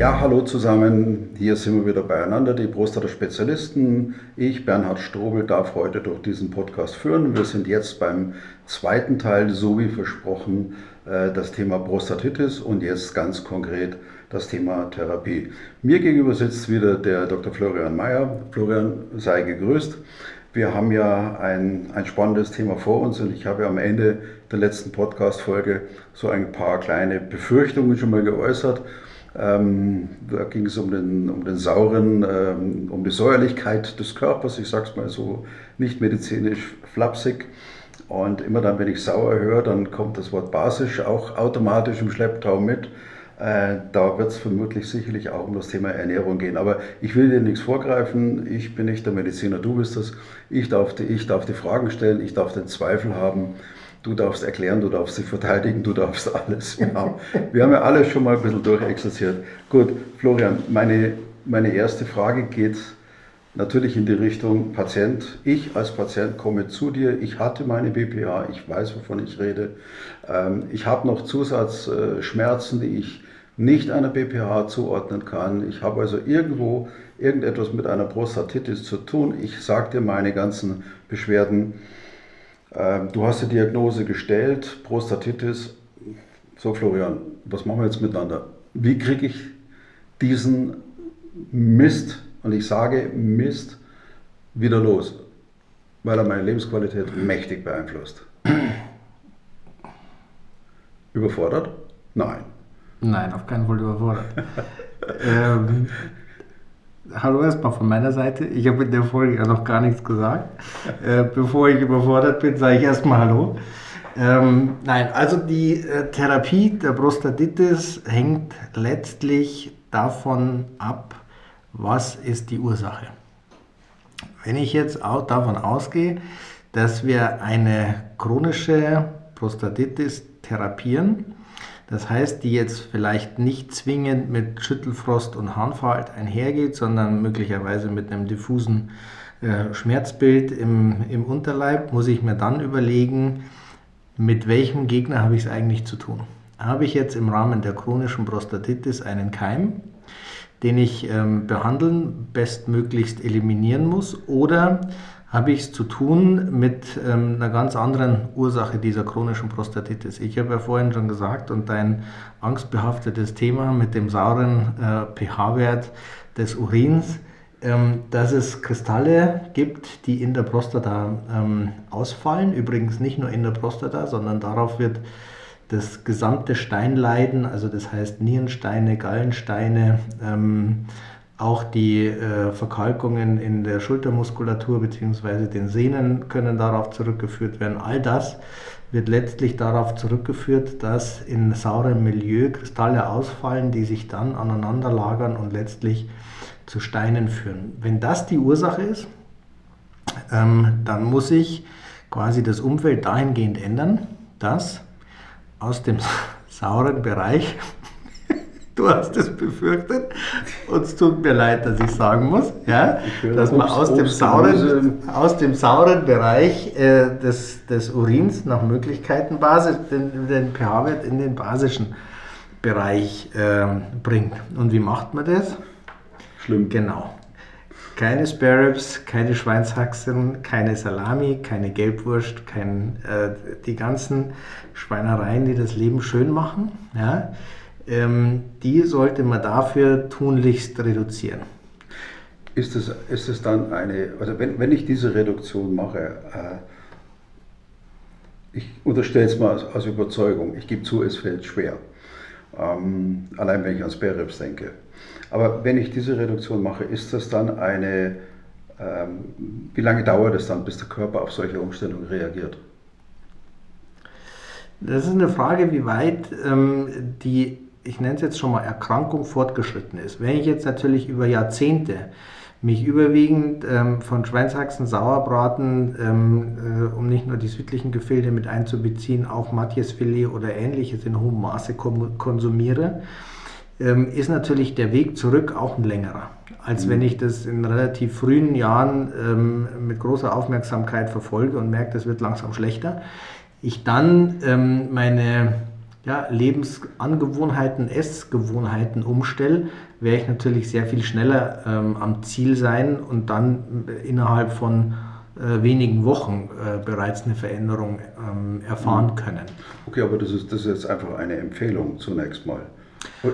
Ja, hallo zusammen. Hier sind wir wieder beieinander, die Prostata-Spezialisten. Ich, Bernhard Strobel, darf heute durch diesen Podcast führen. Wir sind jetzt beim zweiten Teil, so wie versprochen, äh, das Thema Prostatitis und jetzt ganz konkret das Thema Therapie. Mir gegenüber sitzt wieder der Dr. Florian Mayer. Florian, sei gegrüßt. Wir haben ja ein, ein spannendes Thema vor uns und ich habe ja am Ende der letzten Podcast-Folge so ein paar kleine Befürchtungen schon mal geäußert. Ähm, da ging es um den, um den sauren, ähm, um die Säuerlichkeit des Körpers, ich sage es mal so nicht medizinisch flapsig. Und immer dann, wenn ich sauer höre, dann kommt das Wort basisch auch automatisch im Schlepptau mit. Äh, da wird es vermutlich sicherlich auch um das Thema Ernährung gehen. Aber ich will dir nichts vorgreifen. Ich bin nicht der Mediziner, du bist das. Ich darf die, ich darf die Fragen stellen, ich darf den Zweifel haben. Du darfst erklären, du darfst dich verteidigen, du darfst alles. Wir haben, wir haben ja alles schon mal ein bisschen durchexerziert. Gut, Florian, meine, meine erste Frage geht natürlich in die Richtung Patient. Ich als Patient komme zu dir, ich hatte meine BPA, ich weiß, wovon ich rede. Ähm, ich habe noch Zusatzschmerzen, die ich nicht einer BPH zuordnen kann. Ich habe also irgendwo irgendetwas mit einer Prostatitis zu tun. Ich sage dir meine ganzen Beschwerden. Ähm, du hast die Diagnose gestellt, Prostatitis. So, Florian, was machen wir jetzt miteinander? Wie kriege ich diesen Mist, und ich sage Mist, wieder los? Weil er meine Lebensqualität mächtig beeinflusst. Überfordert? Nein. Nein, auf keinen Fall überfordert. ähm, hallo erstmal von meiner Seite. Ich habe in der Folge ja noch gar nichts gesagt. Äh, bevor ich überfordert bin, sage ich erstmal Hallo. Ähm, nein, also die äh, Therapie der Prostatitis hängt letztlich davon ab, was ist die Ursache. Wenn ich jetzt auch davon ausgehe, dass wir eine chronische Prostatitis therapieren, das heißt, die jetzt vielleicht nicht zwingend mit Schüttelfrost und Harnfalt einhergeht, sondern möglicherweise mit einem diffusen äh, Schmerzbild im, im Unterleib, muss ich mir dann überlegen, mit welchem Gegner habe ich es eigentlich zu tun. Habe ich jetzt im Rahmen der chronischen Prostatitis einen Keim, den ich ähm, behandeln, bestmöglichst eliminieren muss, oder habe ich es zu tun mit ähm, einer ganz anderen Ursache dieser chronischen Prostatitis. Ich habe ja vorhin schon gesagt, und dein angstbehaftetes Thema mit dem sauren äh, pH-Wert des Urins, ähm, dass es Kristalle gibt, die in der Prostata ähm, ausfallen. Übrigens nicht nur in der Prostata, sondern darauf wird das gesamte Steinleiden, also das heißt Nierensteine, Gallensteine, ähm, auch die äh, Verkalkungen in der Schultermuskulatur bzw. den Sehnen können darauf zurückgeführt werden. All das wird letztlich darauf zurückgeführt, dass in saurem Milieu Kristalle ausfallen, die sich dann aneinander lagern und letztlich zu Steinen führen. Wenn das die Ursache ist, ähm, dann muss ich quasi das Umfeld dahingehend ändern, dass aus dem sauren Bereich Du hast es befürchtet. Und es tut mir leid, dass ich sagen muss, ja, dass man aus, dem sauren, aus dem sauren Bereich äh, des, des Urins nach Möglichkeiten Basis, den, den pH-Wert in den basischen Bereich äh, bringt. Und wie macht man das? Schlimm. Genau. Keine Sparrows, keine Schweinshaxen, keine Salami, keine Gelbwurst, kein, äh, die ganzen Schweinereien, die das Leben schön machen. Ja ähm, die sollte man dafür tunlichst reduzieren. Ist es, ist es dann eine, also wenn, wenn ich diese Reduktion mache, äh, ich unterstelle es mal als, als, Überzeugung, ich gebe zu, es fällt schwer, ähm, allein wenn ich an Sperrips denke. Aber wenn ich diese Reduktion mache, ist das dann eine, ähm, wie lange dauert es dann, bis der Körper auf solche Umstellungen reagiert? Das ist eine Frage, wie weit ähm, die ich nenne es jetzt schon mal Erkrankung fortgeschritten ist, wenn ich jetzt natürlich über Jahrzehnte mich überwiegend ähm, von Schweinshaxen, Sauerbraten, ähm, äh, um nicht nur die südlichen Gefilde mit einzubeziehen, auch Matjesfilet oder ähnliches in hohem Maße konsumiere, ähm, ist natürlich der Weg zurück auch ein längerer, als mhm. wenn ich das in relativ frühen Jahren ähm, mit großer Aufmerksamkeit verfolge und merke, das wird langsam schlechter. Ich dann ähm, meine ja, Lebensangewohnheiten, Essgewohnheiten umstelle, werde ich natürlich sehr viel schneller ähm, am Ziel sein und dann innerhalb von äh, wenigen Wochen äh, bereits eine Veränderung ähm, erfahren mhm. können. Okay, aber das ist, das ist jetzt einfach eine Empfehlung zunächst mal.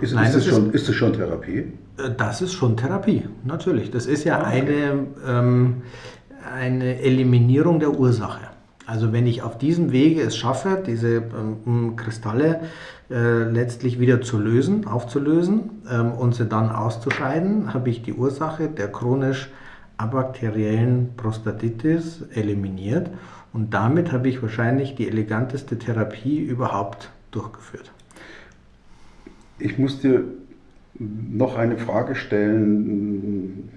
Ist, Nein, ist, das, schon, ist das schon Therapie? Äh, das ist schon Therapie, natürlich. Das ist ja okay. eine, ähm, eine Eliminierung der Ursache. Also wenn ich auf diesem Wege es schaffe, diese ähm, Kristalle äh, letztlich wieder zu lösen, aufzulösen ähm, und sie dann auszuscheiden, habe ich die Ursache der chronisch abakteriellen Prostatitis eliminiert und damit habe ich wahrscheinlich die eleganteste Therapie überhaupt durchgeführt. Ich muss dir noch eine Frage stellen,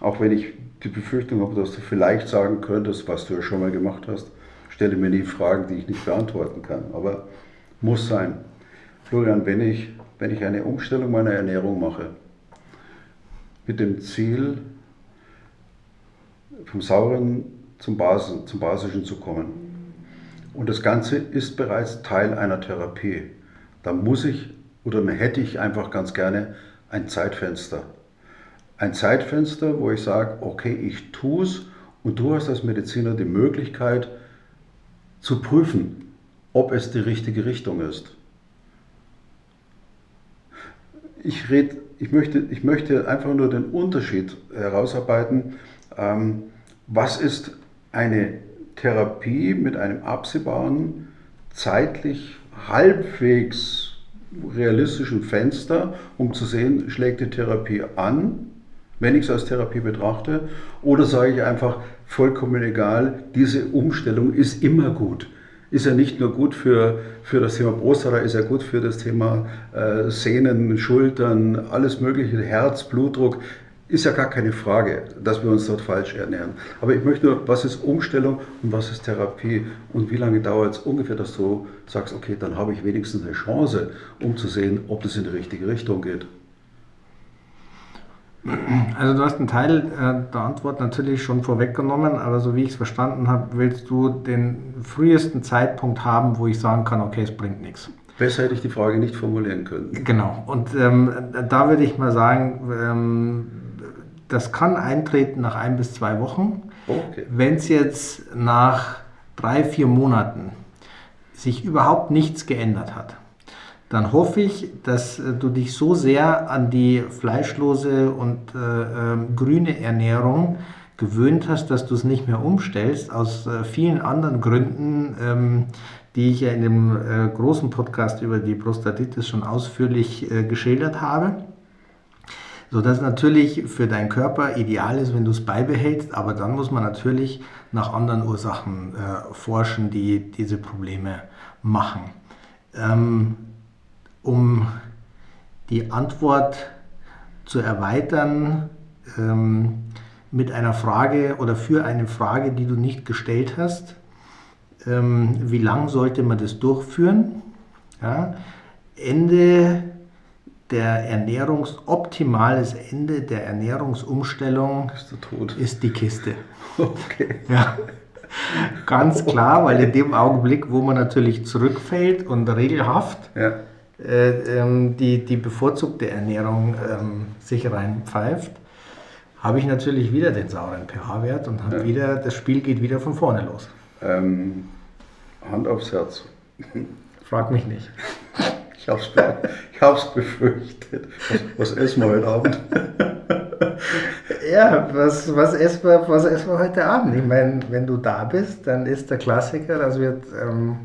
auch wenn ich die Befürchtung habe, dass du vielleicht sagen könntest, was du ja schon mal gemacht hast stelle mir nie Fragen, die ich nicht beantworten kann. Aber muss sein. Florian, wenn ich, wenn ich eine Umstellung meiner Ernährung mache, mit dem Ziel, vom Sauren zum, Basen, zum Basischen zu kommen, und das Ganze ist bereits Teil einer Therapie, dann muss ich oder hätte ich einfach ganz gerne ein Zeitfenster. Ein Zeitfenster, wo ich sage, okay, ich tue es und du hast als Mediziner die Möglichkeit, zu prüfen, ob es die richtige Richtung ist. Ich, red, ich, möchte, ich möchte einfach nur den Unterschied herausarbeiten. Ähm, was ist eine Therapie mit einem absehbaren, zeitlich halbwegs realistischen Fenster, um zu sehen, schlägt die Therapie an, wenn ich es als Therapie betrachte, oder sage ich einfach, vollkommen egal. Diese Umstellung ist immer gut. Ist ja nicht nur gut für, für das Thema Prostata, ist ja gut für das Thema äh, Sehnen, Schultern, alles Mögliche, Herz, Blutdruck. Ist ja gar keine Frage, dass wir uns dort falsch ernähren. Aber ich möchte nur, was ist Umstellung und was ist Therapie und wie lange dauert es ungefähr, dass du sagst, okay, dann habe ich wenigstens eine Chance, um zu sehen, ob das in die richtige Richtung geht. Also du hast einen Teil äh, der Antwort natürlich schon vorweggenommen, aber so wie ich es verstanden habe, willst du den frühesten Zeitpunkt haben, wo ich sagen kann, okay, es bringt nichts. Besser hätte ich die Frage nicht formulieren können. Genau, und ähm, da würde ich mal sagen, ähm, das kann eintreten nach ein bis zwei Wochen. Okay. Wenn es jetzt nach drei, vier Monaten sich überhaupt nichts geändert hat, dann hoffe ich, dass äh, du dich so sehr an die fleischlose und äh, äh, grüne Ernährung gewöhnt hast, dass du es nicht mehr umstellst, aus äh, vielen anderen Gründen, ähm, die ich ja in dem äh, großen Podcast über die Prostatitis schon ausführlich äh, geschildert habe. So dass natürlich für deinen Körper ideal ist, wenn du es beibehältst, aber dann muss man natürlich nach anderen Ursachen forschen, die diese Probleme machen. Ähm, um die Antwort zu erweitern ähm, mit einer Frage oder für eine Frage, die du nicht gestellt hast. Ähm, wie lang sollte man das durchführen? Ja, Ende der Ernährungs, optimales Ende der Ernährungsumstellung ist, ist die Kiste. Okay. Ja. Ganz klar, weil in dem Augenblick, wo man natürlich zurückfällt und regelhaft ja die, die bevorzugte Ernährung ähm, sich reinpfeift, habe ich natürlich wieder den sauren pH-Wert und habe ja. wieder, das Spiel geht wieder von vorne los. Ähm, Hand aufs Herz. Frag mich nicht. Ich habe es befürchtet. Was, was essen wir heute Abend? ja, was, was, essen wir, was essen wir heute Abend? Ich meine, wenn du da bist, dann ist der Klassiker, das wird ähm,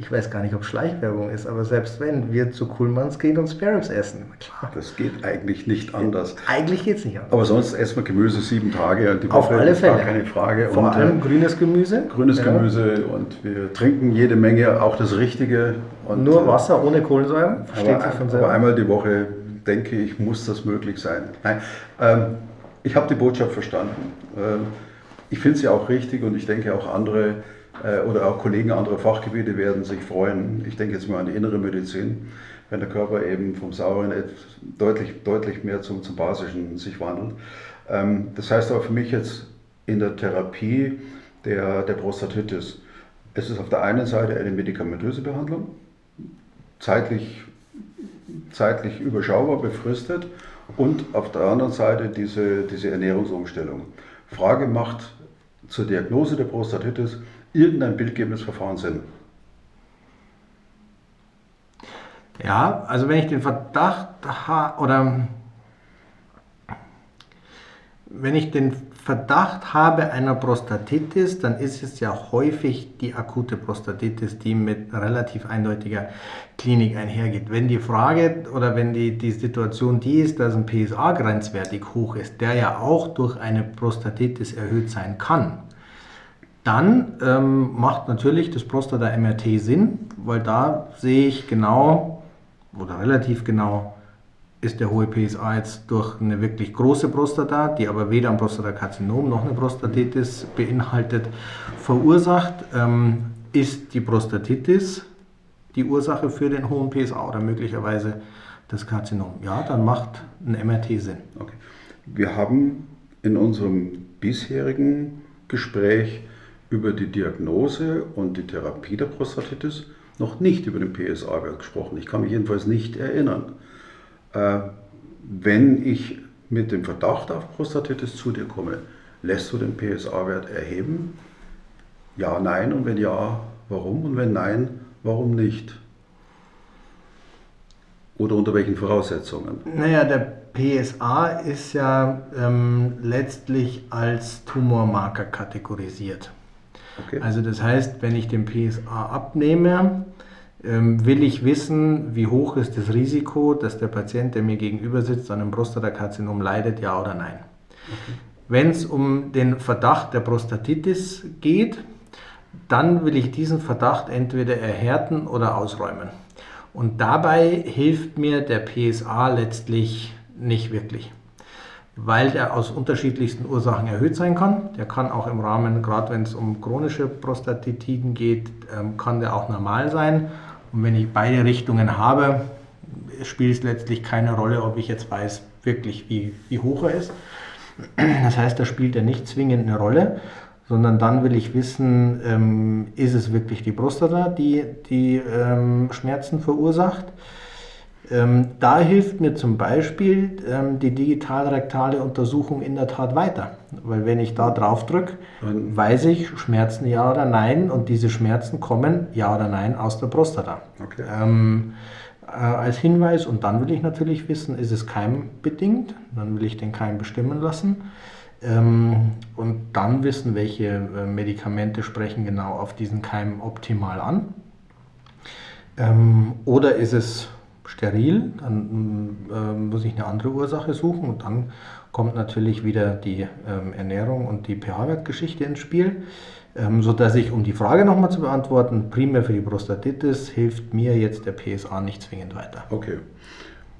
ich weiß gar nicht, ob Schleichwerbung ist, aber selbst wenn wir zu Kuhlmanns gehen und Sparrows essen, klar. Das geht eigentlich nicht anders. Eigentlich geht es nicht anders. Aber sonst essen wir Gemüse sieben Tage die. Auf alle Fälle. Gar keine Frage. Vor und, allem grünes Gemüse. Grünes ja. Gemüse und wir trinken jede Menge, auch das Richtige. Und, Nur Wasser ohne Kohlensäure. Aber, aber einmal die Woche denke ich, muss das möglich sein. Nein, ähm, ich habe die Botschaft verstanden. Ähm, ich finde sie auch richtig und ich denke auch andere äh, oder auch Kollegen anderer Fachgebiete werden sich freuen. Ich denke jetzt mal an die innere Medizin, wenn der Körper eben vom Sauren deutlich, deutlich mehr zum, zum Basischen sich wandelt. Ähm, das heißt aber für mich jetzt in der Therapie der, der Prostatitis, es ist auf der einen Seite eine medikamentöse Behandlung, zeitlich, zeitlich überschaubar, befristet und auf der anderen Seite diese, diese Ernährungsumstellung. Frage macht zur Diagnose der Prostatitis irgendein bildgebendes Verfahren Sinn? Ja, also wenn ich den Verdacht habe oder wenn ich den Verdacht habe einer Prostatitis, dann ist es ja häufig die akute Prostatitis, die mit relativ eindeutiger Klinik einhergeht. Wenn die Frage oder wenn die, die Situation die ist, dass ein PSA grenzwertig hoch ist, der ja auch durch eine Prostatitis erhöht sein kann, dann ähm, macht natürlich das Prostata-MRT Sinn, weil da sehe ich genau oder relativ genau, ist der hohe PSA jetzt durch eine wirklich große Prostata, die aber weder ein Prostatakarzinom noch eine Prostatitis beinhaltet, verursacht. Ähm, ist die Prostatitis die Ursache für den hohen PSA oder möglicherweise das Karzinom? Ja, dann macht ein MRT Sinn. Okay. Wir haben in unserem bisherigen Gespräch über die Diagnose und die Therapie der Prostatitis noch nicht über den PSA-Wert gesprochen. Ich kann mich jedenfalls nicht erinnern. Äh, wenn ich mit dem Verdacht auf Prostatitis zu dir komme, lässt du den PSA-Wert erheben? Ja, nein und wenn ja, warum? Und wenn nein, warum nicht? Oder unter welchen Voraussetzungen? Naja, der PSA ist ja ähm, letztlich als Tumormarker kategorisiert. Okay. Also das heißt, wenn ich den PSA abnehme, ähm, will ich wissen, wie hoch ist das Risiko, dass der Patient, der mir gegenüber sitzt, an einem Prostatakarzinom leidet, ja oder nein. Okay. Wenn es um den Verdacht der Prostatitis geht, dann will ich diesen Verdacht entweder erhärten oder ausräumen. Und dabei hilft mir der PSA letztlich nicht wirklich, weil der aus unterschiedlichsten Ursachen erhöht sein kann. Der kann auch im Rahmen, gerade wenn es um chronische Prostatitiden geht, ähm, kann der auch normal sein. Und wenn ich beide Richtungen habe, spielt es letztlich keine Rolle, ob ich jetzt weiß wirklich, wie, wie hoch er ist. Das heißt, da spielt er nicht zwingend eine Rolle, sondern dann will ich wissen, ähm, ist es wirklich die Prostata, die die ähm, Schmerzen verursacht. Ähm, da hilft mir zum Beispiel ähm, die digitalrektale Untersuchung in der Tat weiter. Weil wenn ich da drauf drücke, weiß ich, Schmerzen ja oder nein und diese Schmerzen kommen ja oder nein aus der Prostata. Okay. Ähm, äh, als Hinweis und dann will ich natürlich wissen, ist es keimbedingt, dann will ich den Keim bestimmen lassen ähm, und dann wissen, welche äh, Medikamente sprechen genau auf diesen Keim optimal an. Ähm, oder ist es steril, dann äh, muss ich eine andere Ursache suchen und dann kommt natürlich wieder die ähm, Ernährung und die pH-Wertgeschichte ins Spiel, ähm, sodass ich, um die Frage nochmal zu beantworten, primär für die Prostatitis hilft mir jetzt der PSA nicht zwingend weiter. Okay.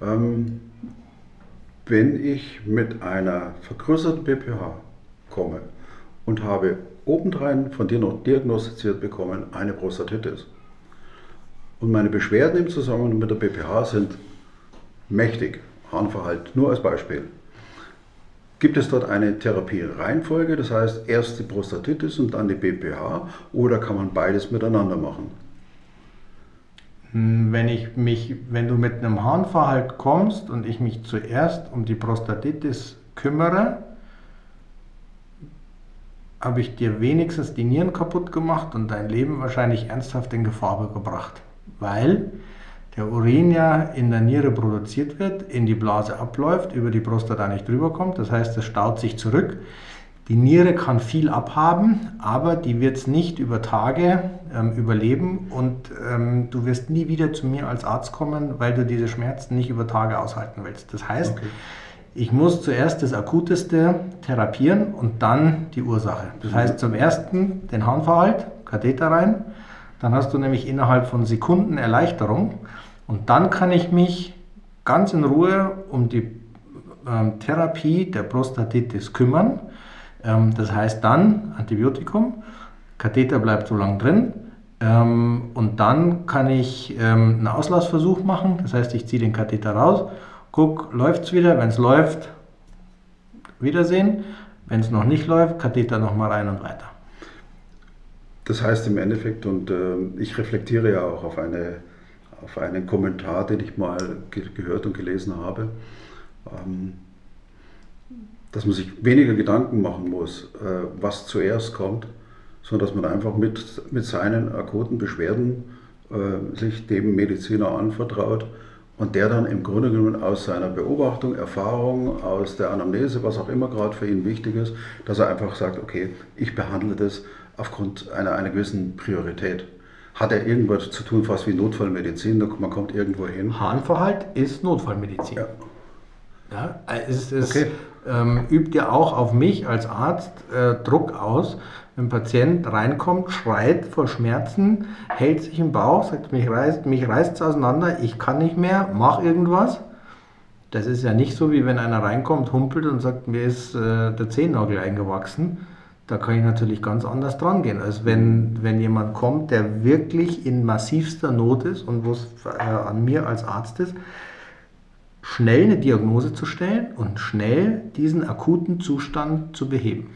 Ähm, wenn ich mit einer vergrößerten BPH komme und habe obendrein von dir noch diagnostiziert bekommen eine Prostatitis, und meine Beschwerden im Zusammenhang mit der BPH sind mächtig. Harnverhalt, nur als Beispiel. Gibt es dort eine Therapie-Reihenfolge, das heißt erst die Prostatitis und dann die BPH, oder kann man beides miteinander machen? Hm, wenn, ich mich, wenn du mit einem Harnverhalt kommst und ich mich zuerst um die Prostatitis kümmere, habe ich dir wenigstens die Nieren kaputt gemacht und dein Leben wahrscheinlich ernsthaft in Gefahr gebracht weil der Urin ja in der Niere produziert wird, in die Blase abläuft, über die Prostata nicht drüber kommt. Das heißt, es staut sich zurück. Die Niere kann viel abhaben, aber die wird es nicht über Tage ähm, überleben und ähm, du wirst nie wieder zu mir als Arzt kommen, weil du diese Schmerzen nicht über Tage aushalten willst. Das heißt, okay. ich muss zuerst das Akuteste therapieren und dann die Ursache. Das heißt, zum ersten den Harnverhalt, Katheter rein, dann hast du nämlich innerhalb von Sekunden Erleichterung und dann kann ich mich ganz in Ruhe um die ähm, Therapie der Prostatitis kümmern. Ähm, das heißt dann Antibiotikum, Katheter bleibt so lange drin ähm, und dann kann ich ähm, einen Auslassversuch machen. Das heißt, ich ziehe den Katheter raus, gucke, läuft es wieder. Wenn es läuft, Wiedersehen. Wenn es noch nicht läuft, Katheter nochmal rein und weiter. Das heißt im Endeffekt, und äh, ich reflektiere ja auch auf, eine, auf einen Kommentar, den ich mal ge gehört und gelesen habe, ähm, dass man sich weniger Gedanken machen muss, äh, was zuerst kommt, sondern dass man einfach mit, mit seinen akuten Beschwerden äh, sich dem Mediziner anvertraut und der dann im Grunde genommen aus seiner Beobachtung, Erfahrung, aus der Anamnese, was auch immer gerade für ihn wichtig ist, dass er einfach sagt, okay, ich behandle das aufgrund einer, einer gewissen Priorität. Hat er irgendwas zu tun, fast wie Notfallmedizin, man kommt irgendwo hin? Harnverhalt ist Notfallmedizin. Ja. Ja, es, es okay. ähm, übt ja auch auf mich als Arzt äh, Druck aus, wenn ein Patient reinkommt, schreit vor Schmerzen, hält sich im Bauch, sagt, mich reißt mich reißt's auseinander, ich kann nicht mehr, mach irgendwas. Das ist ja nicht so, wie wenn einer reinkommt, humpelt und sagt, mir ist äh, der Zehennagel eingewachsen. Da kann ich natürlich ganz anders dran gehen, als wenn, wenn jemand kommt, der wirklich in massivster Not ist und wo es äh, an mir als Arzt ist, schnell eine Diagnose zu stellen und schnell diesen akuten Zustand zu beheben.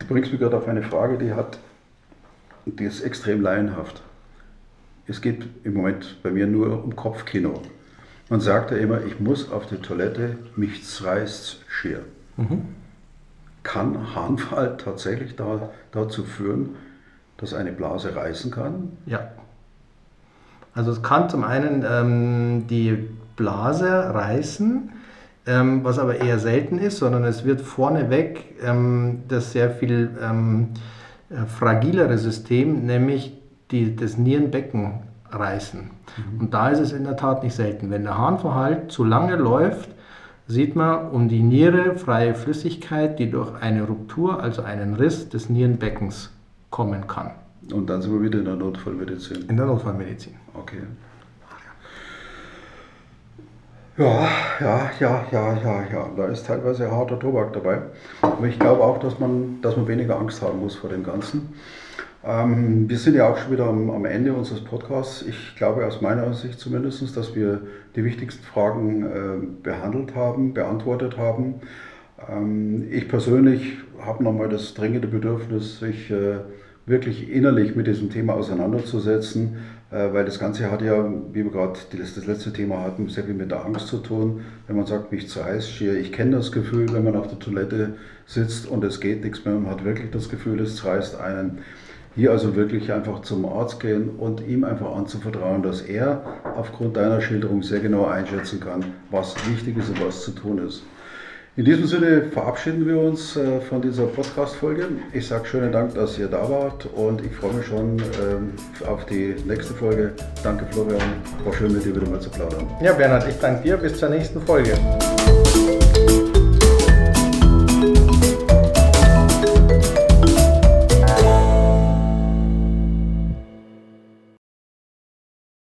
Du bringst mich gerade auf eine Frage, die hat, die ist extrem laienhaft. Es geht im Moment bei mir nur um Kopfkino. Man sagt ja immer, ich muss auf die Toilette, mich reißt schier. Mhm. Kann Harnfall tatsächlich da, dazu führen, dass eine Blase reißen kann? Ja. Also es kann zum einen ähm, die Blase reißen, ähm, was aber eher selten ist, sondern es wird vorneweg ähm, das sehr viel ähm, äh, fragilere System, nämlich die, das Nierenbecken reißen. Mhm. Und da ist es in der Tat nicht selten. Wenn der Harnverhalt zu lange läuft, sieht man um die Niere freie Flüssigkeit, die durch eine Ruptur, also einen Riss des Nierenbeckens kommen kann. Und dann sind wir wieder in der Notfallmedizin. In der Notfallmedizin. Okay. Ja, ja, ja, ja, ja, ja. Da ist teilweise harter Tobak dabei. Aber ich glaube auch, dass man, dass man weniger Angst haben muss vor dem Ganzen. Ähm, wir sind ja auch schon wieder am, am, Ende unseres Podcasts. Ich glaube aus meiner Sicht zumindest, dass wir die wichtigsten Fragen äh, behandelt haben, beantwortet haben. Ähm, ich persönlich habe nochmal das dringende Bedürfnis, sich äh, wirklich innerlich mit diesem Thema auseinanderzusetzen, äh, weil das Ganze hat ja, wie wir gerade das, letzte Thema hatten, sehr viel mit der Angst zu tun. Wenn man sagt, mich zerreißt schier, ich kenne das Gefühl, wenn man auf der Toilette sitzt und es geht nichts mehr, man hat wirklich das Gefühl, es zerreißt einen. Hier also wirklich einfach zum Arzt gehen und ihm einfach anzuvertrauen, dass er aufgrund deiner Schilderung sehr genau einschätzen kann, was wichtig ist und was zu tun ist. In diesem Sinne verabschieden wir uns äh, von dieser Podcast-Folge. Ich sage schönen Dank, dass ihr da wart und ich freue mich schon ähm, auf die nächste Folge. Danke Florian, war schön mit dir wieder mal zu plaudern. Ja Bernhard, ich danke dir, bis zur nächsten Folge.